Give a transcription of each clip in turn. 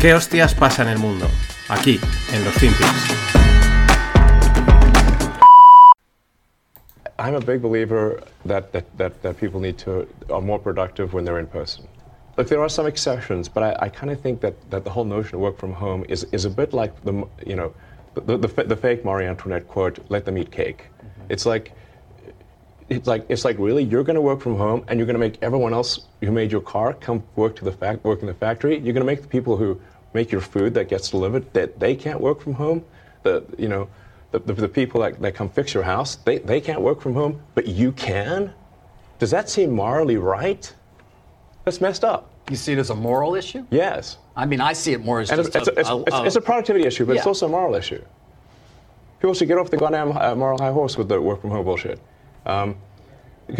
¿Qué hostias pasa en el mundo? Aquí, en los FinPix. I'm a big believer that, that, that, that people need to are more productive when they're in person. Look, there are some exceptions, but I, I kind of think that, that the whole notion of work from home is, is a bit like the, you know, the, the, the fake Marie Antoinette quote, let them eat cake. Mm-hmm. It's like, it's like it's like really you're going to work from home and you're going to make everyone else who made your car come work to the fact work in the factory. You're going to make the people who make your food that gets delivered that they can't work from home. The you know the, the, the people that, that come fix your house they, they can't work from home, but you can. Does that seem morally right? That's messed up. You see it as a moral issue? Yes. I mean, I see it more as and just it's, a, it's, a, it's, a, it's, a productivity issue, but Yeah. it's also a moral issue. People should get off the goddamn uh, moral high horse with the work from home bullshit. Um,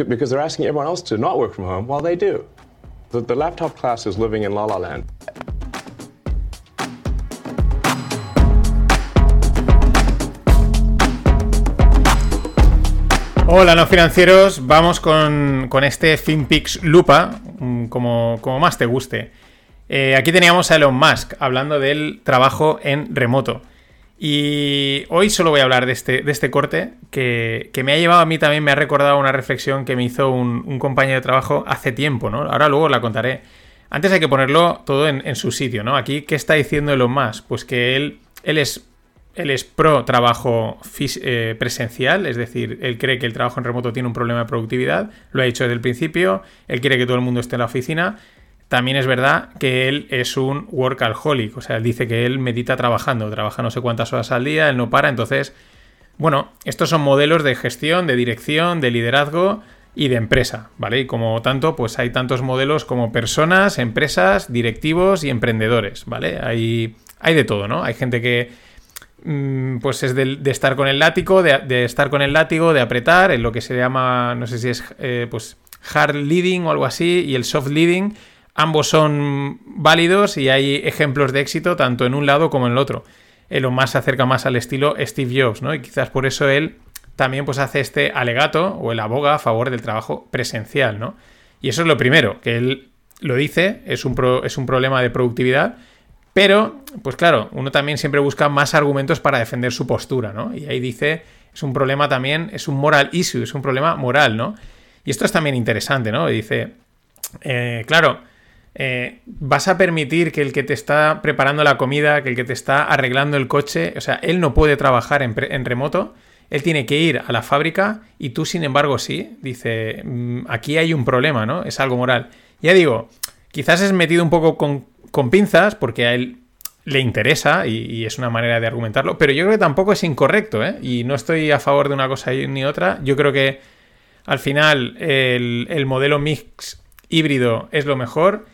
because they're asking everyone else to not work from home while they do. The, the laptop class is living in la la land. Hola, no financieros. Vamos con, con este FinPix Lupa, mm, como, como más te guste. Eh, aquí teníamos a Elon Musk hablando del trabajo en remoto. Y hoy solo voy a hablar de este, de este corte que, que me ha llevado a mí también, me ha recordado una reflexión que me hizo un, compañero de trabajo hace tiempo, ¿no? Ahora luego la contaré. Antes hay que ponerlo todo en, en su sitio, ¿no? Aquí, ¿qué está diciendo Elon Musk? Pues que él, él es él es pro trabajo eh, presencial, es decir, él cree que el trabajo en remoto tiene un problema de productividad, lo ha dicho desde el principio, él quiere que todo el mundo esté en la oficina. También es verdad que él es un workaholic, o sea, él dice que él medita trabajando, trabaja no sé cuántas horas al día, él no para, entonces, bueno, estos son modelos de gestión, de dirección, de liderazgo y de empresa, ¿vale? Y como tanto, pues hay tantos modelos como personas, empresas, directivos y emprendedores, ¿vale? Hay, hay de todo, ¿no? Hay gente que mm, pues es de, estar con el látigo, de, de estar con el látigo, de apretar, en lo que se llama, no sé si es eh, pues hard leading o algo así, y el soft leading, ambos son válidos y hay ejemplos de éxito tanto en un lado como en el otro. Elon Musk se acerca más al estilo Steve Jobs, ¿no? Y quizás por eso él también pues hace este alegato o el aboga a favor del trabajo presencial, ¿no? Y eso es lo primero, que él lo dice, es un, es un problema de productividad, pero, pues claro, uno también siempre busca más argumentos para defender su postura, ¿no? Y ahí dice, es un problema también, es un moral issue, es un problema moral, ¿no? Y esto es también interesante, ¿no? Dice, eh, claro, eh, vas a permitir que el que te está preparando la comida, que el que te está arreglando el coche, o sea, él no puede trabajar en, remoto, él tiene que ir a la fábrica y tú, sin embargo, sí. Dice, "Mm, aquí hay un problema, ¿no? Es algo moral. Ya digo, quizás es metido un poco con, pinzas porque a él le interesa y, es una manera de argumentarlo, pero yo creo que tampoco es incorrecto, ¿eh? Y no estoy a favor de una cosa ni otra. Yo creo que al final el modelo mix híbrido es lo mejor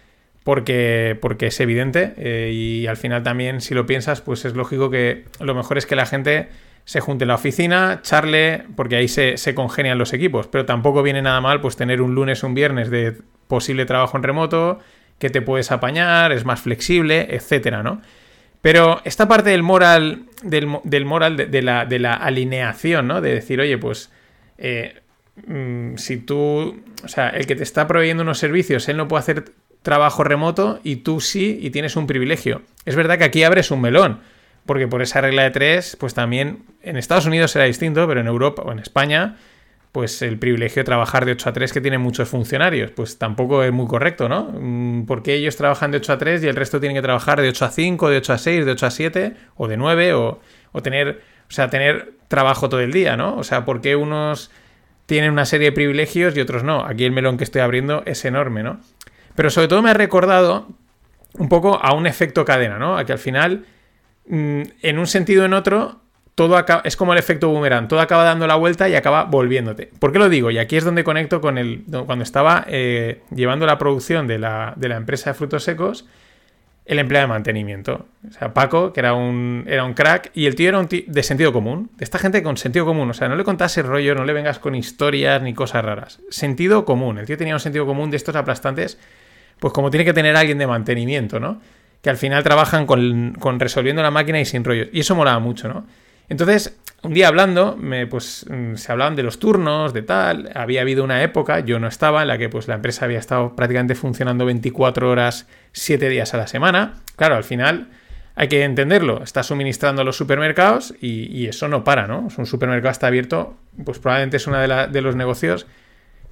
porque, porque es evidente eh, y al final también si lo piensas pues es lógico que lo mejor es que la gente se junte en la oficina, charle, porque ahí se, se congenian los equipos, pero tampoco viene nada mal pues tener un lunes un viernes de posible trabajo en remoto, que te puedes apañar, es más flexible, etcétera, ¿no? Pero esta parte del moral, del, del moral, de, de la, de la alineación, ¿no? De decir, oye, pues eh, mm, si tú, o sea, el que te está proveyendo unos servicios, él no puede hacer trabajo remoto y tú sí y tienes un privilegio. Es verdad que aquí abres un melón, porque por esa regla de tres, pues también en Estados Unidos será distinto, pero en Europa o en España, pues el privilegio de trabajar de 8 a 3 que tienen muchos funcionarios, pues tampoco es muy correcto, ¿no? Mm, Porque ellos trabajan de 8 a 3 y el resto tienen que trabajar de 8 a 5, de 8 a 6, de 8 a 7 o de 9 o, o tener, o sea, tener trabajo todo el día, ¿no? O sea, porque unos tienen una serie de privilegios y otros no. Aquí el melón que estoy abriendo es enorme, ¿no? Pero sobre todo me ha recordado un poco a un efecto cadena, ¿no? A que al final, mm, en un sentido o en otro, todo acaba, es como el efecto boomerang, todo acaba dando la vuelta y acaba volviéndote. ¿Por qué lo digo? Y aquí es donde conecto con el. Cuando estaba eh, llevando la producción de la, de la empresa de frutos secos, el empleado de mantenimiento. O sea, Paco, que era un, era un crack, y el tío era un tío de sentido común. De esta gente con sentido común. O sea, no le contases rollo, no le vengas con historias ni cosas raras. Sentido común. El tío tenía un sentido común de estos aplastantes, pues como tiene que tener alguien de mantenimiento, ¿no? Que al final trabajan con, con resolviendo la máquina y sin rollos. Y eso molaba mucho, ¿no? Entonces, un día hablando, me, pues mm, se hablaban de los turnos, de tal. Había habido una época, yo no estaba, en la que pues la empresa había estado prácticamente funcionando 24 horas, 7 días a la semana. Claro, al final hay que entenderlo. Está suministrando a los supermercados y, eso no para, ¿no? Un supermercado está abierto, pues probablemente es uno de, de los negocios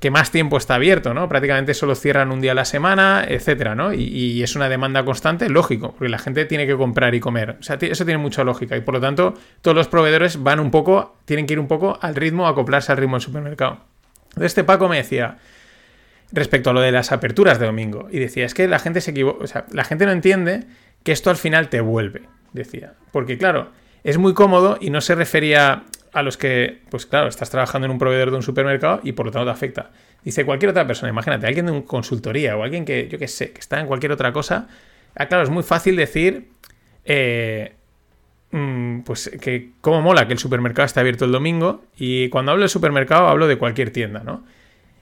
que más tiempo está abierto, ¿no? Prácticamente solo cierran un día a la semana, etcétera, ¿no? Y, es una demanda constante, lógico, porque la gente tiene que comprar y comer. O sea, eso tiene mucha lógica y por lo tanto todos los proveedores van un poco, tienen que ir un poco al ritmo, acoplarse al ritmo del supermercado. Este Paco me decía respecto a lo de las aperturas de domingo y decía, es que la gente se equivoca, o sea, la gente no entiende que esto al final te vuelve, decía. Porque claro, es muy cómodo y no se refería a los que, pues claro, estás trabajando en un proveedor de un supermercado y por lo tanto te afecta. Dice cualquier otra persona, imagínate, alguien de una consultoría o alguien que, yo qué sé, que está en cualquier otra cosa. Ah, claro, es muy fácil decir, eh, mm, pues que cómo mola que el supermercado esté abierto el domingo. Y cuando hablo de supermercado hablo de cualquier tienda, ¿no?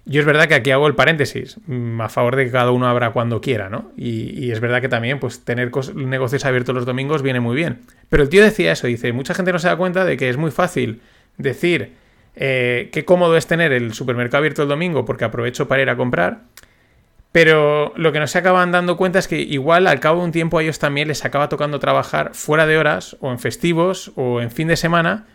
Yo es verdad que aquí hago el paréntesis, mm, a favor de que cada uno abra cuando quiera, ¿no? Y, es verdad que también, pues, tener negocios abiertos los domingos viene muy bien. Pero el tío decía eso, dice, mucha gente no se da cuenta de que es muy fácil decir eh, qué cómodo es tener el supermercado abierto el domingo porque aprovecho para ir a comprar, pero lo que no se acaban dando cuenta es que igual al cabo de un tiempo a ellos también les acaba tocando trabajar fuera de horas o en festivos o en fin de semana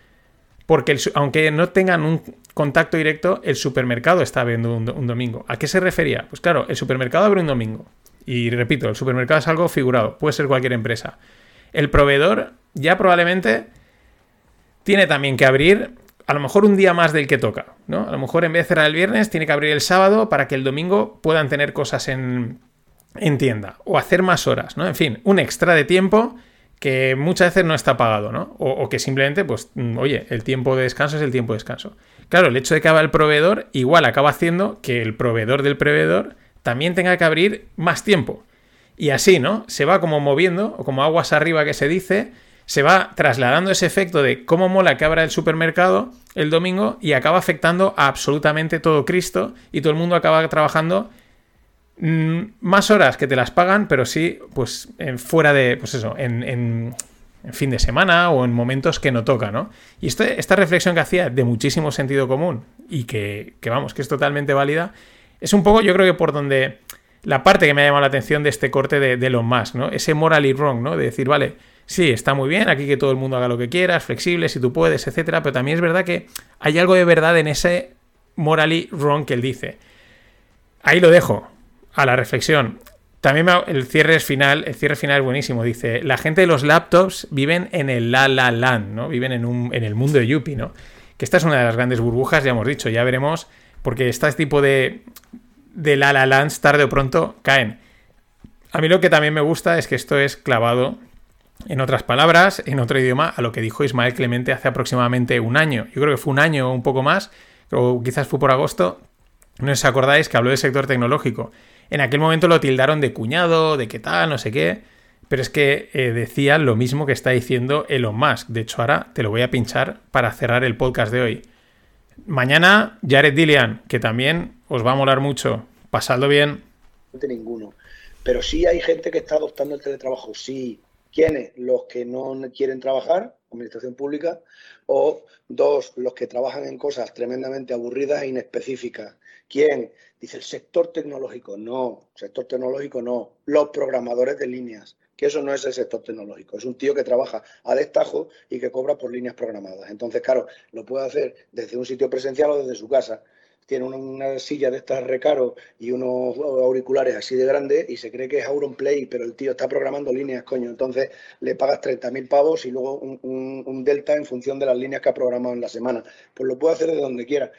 porque aunque no tengan un contacto directo, el supermercado está abriendo un, domingo. ¿A qué se refería? Pues claro, el supermercado abre un domingo. Y repito, el supermercado es algo figurado, puede ser cualquier empresa. El proveedor ya probablemente tiene también que abrir a lo mejor un día más del que toca, ¿no? A lo mejor en vez de cerrar el viernes, tiene que abrir el sábado para que el domingo puedan tener cosas en, en tienda o hacer más horas, ¿no? En fin, un extra de tiempo que muchas veces no está pagado, ¿no? O, que simplemente, pues, mm, oye, el tiempo de descanso es el tiempo de descanso. Claro, el hecho de que haga el proveedor igual acaba haciendo que el proveedor del proveedor también tenga que abrir más tiempo. Y así, ¿no? Se va como moviendo, o como aguas arriba que se dice, se va trasladando ese efecto de cómo mola que abra el supermercado el domingo y acaba afectando a absolutamente todo Cristo y todo el mundo acaba trabajando Mm, más horas que te las pagan, pero sí, pues fuera de, pues eso, en, fin de semana o en momentos que no toca, ¿no? Y este, esta reflexión que hacía de muchísimo sentido común y que, vamos, que es totalmente válida, es un poco, yo creo que por donde la parte que me ha llamado la atención de este corte de, de Elon Musk, ¿no? Ese morally wrong, ¿no? De decir, vale, sí, está muy bien, aquí que todo el mundo haga lo que quiera, es flexible, si tú puedes, etcétera, pero también es verdad que hay algo de verdad en ese morally wrong que él dice. Ahí lo dejo a la reflexión. También el cierre es final, el cierre final es buenísimo. Dice, la gente de los laptops viven en el la la land, ¿no? Viven en, un, en el mundo de Yuppie, ¿no? Que esta es una de las grandes burbujas, ya hemos dicho, ya veremos, porque este tipo de, de la la lands tarde o pronto caen. A mí lo que también me gusta es que esto es clavado, en otras palabras, en otro idioma, a lo que dijo Ismael Clemente hace aproximadamente un año. Yo creo que fue un año o un poco más, o quizás fue por agosto. No os acordáis que habló del sector tecnológico en aquel momento lo tildaron de cuñado, de qué tal, no sé qué. Pero es que eh, decía lo mismo que está diciendo Elon Musk. De hecho, ahora te lo voy a pinchar para cerrar el podcast de hoy. Mañana, Jared Dillian, que también os va a molar mucho. Pasadlo bien. Ninguno. Pero sí hay gente que está adoptando el teletrabajo. Sí. ¿Quiénes? Los que no quieren trabajar, administración pública, o dos, los que trabajan en cosas tremendamente aburridas e inespecíficas. ¿Quién? Dice el sector tecnológico. No, sector tecnológico no. Los programadores de líneas, que eso no es el sector tecnológico. Es un tío que trabaja a destajo y que cobra por líneas programadas. Entonces, claro, lo puede hacer desde un sitio presencial o desde su casa tiene una, silla de estas recaro y unos auriculares así de grandes y se cree que es Auronplay, pero el tío está programando líneas, coño. Entonces le pagas 30.000 pavos y luego un, delta en función de las líneas que ha programado en la semana. Pues lo puede hacer de donde quiera.